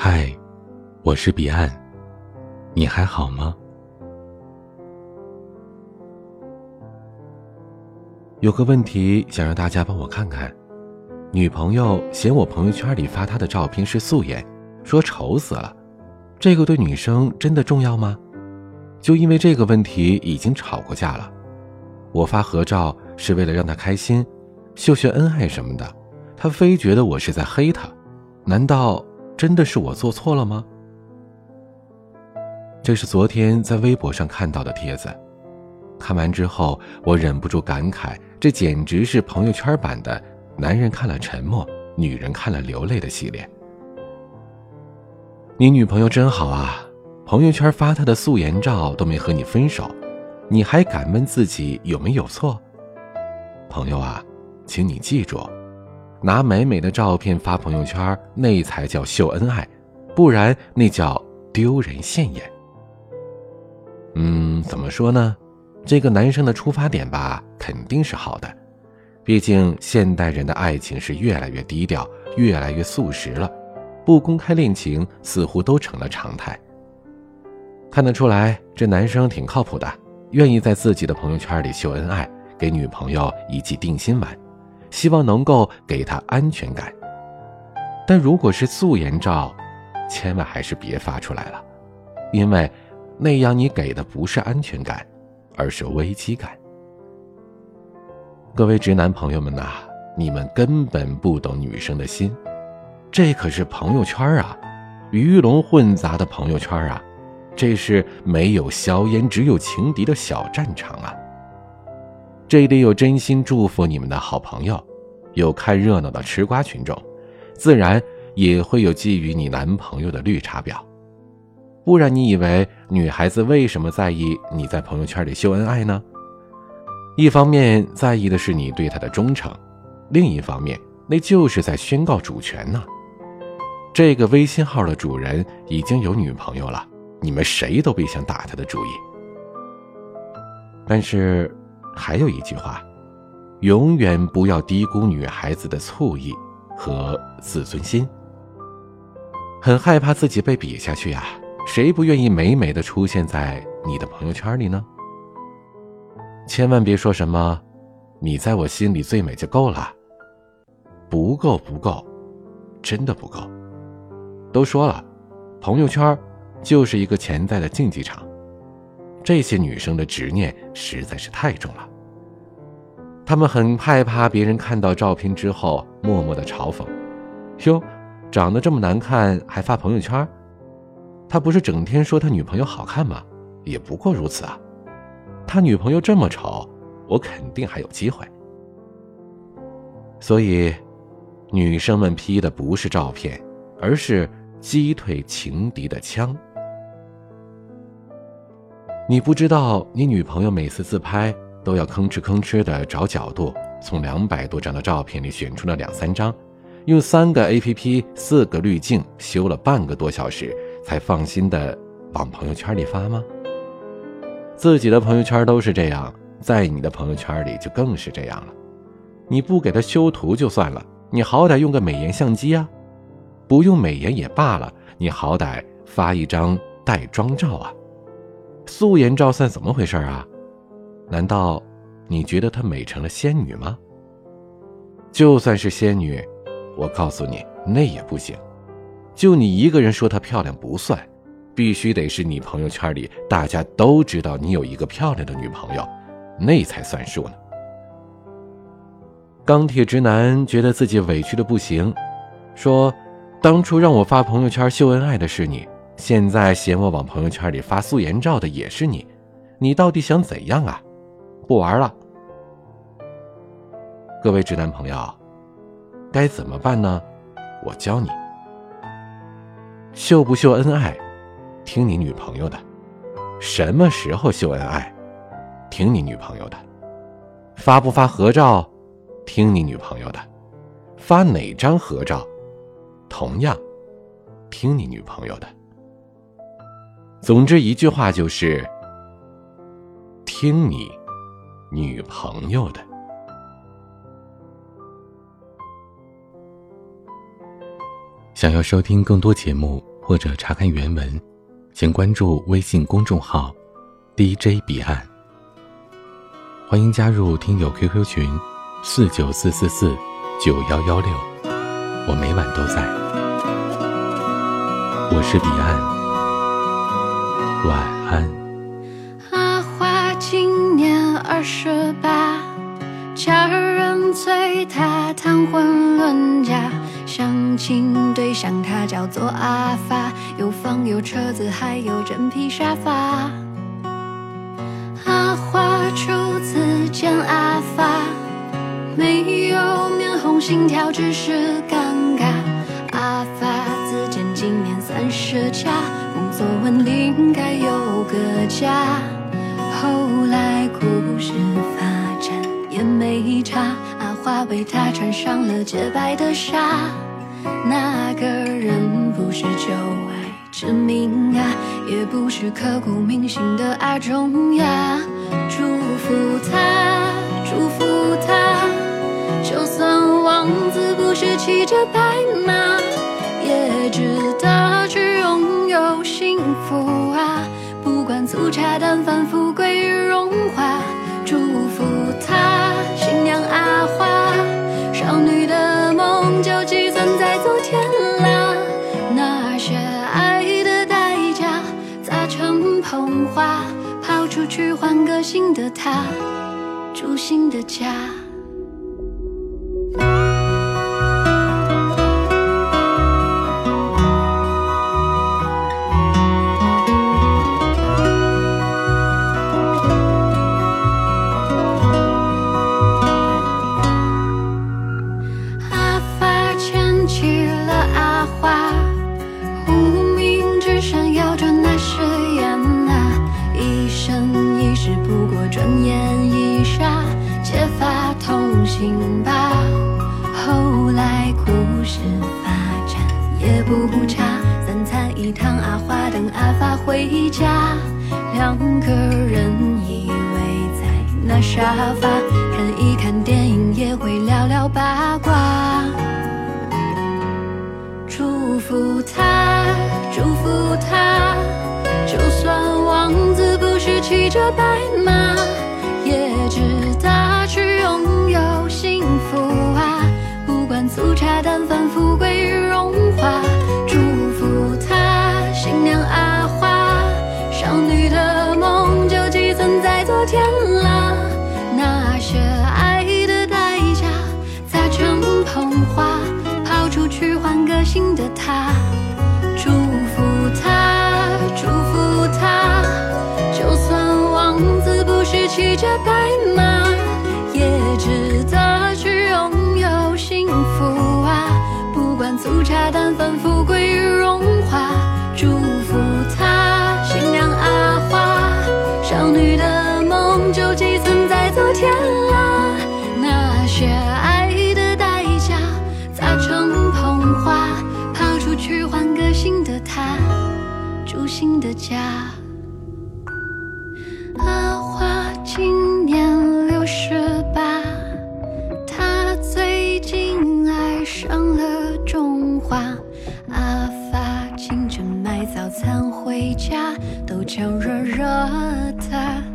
嗨，我是彼岸，你还好吗？有个问题想让大家帮我看看：女朋友嫌我朋友圈里发她的照片是素颜，说丑死了。这个对女生真的重要吗？就因为这个问题已经吵过架了。我发合照是为了让她开心，秀秀恩爱什么的，她非觉得我是在黑她。难道？真的是我做错了吗？这是昨天在微博上看到的帖子，看完之后我忍不住感慨：这简直是朋友圈版的“男人看了沉默，女人看了流泪”的系列。你女朋友真好啊，朋友圈发她的素颜照都没和你分手，你还敢问自己有没有错？朋友啊，请你记住。拿美美的照片发朋友圈，那才叫秀恩爱，不然那叫丢人现眼。嗯，怎么说呢？这个男生的出发点吧，肯定是好的。毕竟现代人的爱情是越来越低调，越来越速食了，不公开恋情似乎都成了常态。看得出来，这男生挺靠谱的，愿意在自己的朋友圈里秀恩爱，给女朋友一剂定心丸。希望能够给他安全感，但如果是素颜照，千万还是别发出来了，因为那样你给的不是安全感，而是危机感。各位直男朋友们呐，你们根本不懂女生的心，这可是朋友圈啊，鱼龙混杂的朋友圈啊，这是没有硝烟只有情敌的小战场啊。这里有真心祝福你们的好朋友，有看热闹的吃瓜群众，自然也会有觊觎你男朋友的绿茶婊。不然，你以为女孩子为什么在意你在朋友圈里秀恩爱呢？一方面在意的是你对她的忠诚，另一方面那就是在宣告主权呢。这个微信号的主人已经有女朋友了，你们谁都别想打他的主意。但是。还有一句话，永远不要低估女孩子的醋意和自尊心。很害怕自己被比下去呀，谁不愿意美美的出现在你的朋友圈里呢？千万别说什么“你在我心里最美就够了”，不够不够，真的不够。都说了，朋友圈就是一个潜在的竞技场。这些女生的执念实在是太重了，她们很害怕别人看到照片之后默默的嘲讽：“哟，长得这么难看还发朋友圈？他不是整天说他女朋友好看吗？也不过如此啊。他女朋友这么丑，我肯定还有机会。”所以，女生们批的不是照片，而是击退情敌的枪。你不知道，你女朋友每次自拍都要吭哧吭哧的找角度，从两百多张的照片里选出了两三张，用三个 A P P、四个滤镜修了半个多小时，才放心的往朋友圈里发吗？自己的朋友圈都是这样，在你的朋友圈里就更是这样了。你不给他修图就算了，你好歹用个美颜相机啊！不用美颜也罢了，你好歹发一张带妆照啊！素颜照算怎么回事啊？难道你觉得她美成了仙女吗？就算是仙女，我告诉你，那也不行。就你一个人说她漂亮不算，必须得是你朋友圈里大家都知道你有一个漂亮的女朋友，那才算数呢。钢铁直男觉得自己委屈的不行，说：“当初让我发朋友圈秀恩爱的是你。”现在嫌我往朋友圈里发素颜照的也是你，你到底想怎样啊？不玩了。各位直男朋友，该怎么办呢？我教你。秀不秀恩爱，听你女朋友的；什么时候秀恩爱，听你女朋友的；发不发合照，听你女朋友的；发哪张合照，同样听你女朋友的。总之一句话就是，听你女朋友的。想要收听更多节目或者查看原文，请关注微信公众号 “DJ 彼岸”。欢迎加入听友 QQ 群：四九四四四九幺幺六，我每晚都在。我是彼岸，晚安。阿花今年二十八，家人催她谈婚论嫁。相亲对象他叫做阿发，有房有车子，还有真皮沙发。阿花初次见阿发，没有面红心跳，只是尴尬。阿发自荐今年三十加，工作稳定，该有个家。后来故事发展也没差，阿花为他穿上了洁白的纱。那个人不是旧爱之名啊，也不是刻骨铭心的阿忠呀。祝福他，祝福他，就算王子不是骑着白马，也值得去有幸福啊。不管粗茶淡饭，富贵荣华。祝福他，新娘阿花，少女的梦就寄存在昨天啦。那些爱的代价，砸成捧花，抛出去换个新的他，住新的家。行吧。后来故事发展也不差，三餐一汤，阿花等阿发回家，两个人依偎在那沙发，看一看电影，也会聊聊八卦。祝福他，祝福他，就算王子不是骑着白马，白马，也值得去拥有幸福啊！不管粗茶淡饭，富贵与荣华。祝福他，新娘阿花，少女的梦就寄存在昨天啦。那些爱的代价，砸成捧花，抛出去换个新的他，住新的家。花。阿发清晨买早餐回家，豆浆热热的。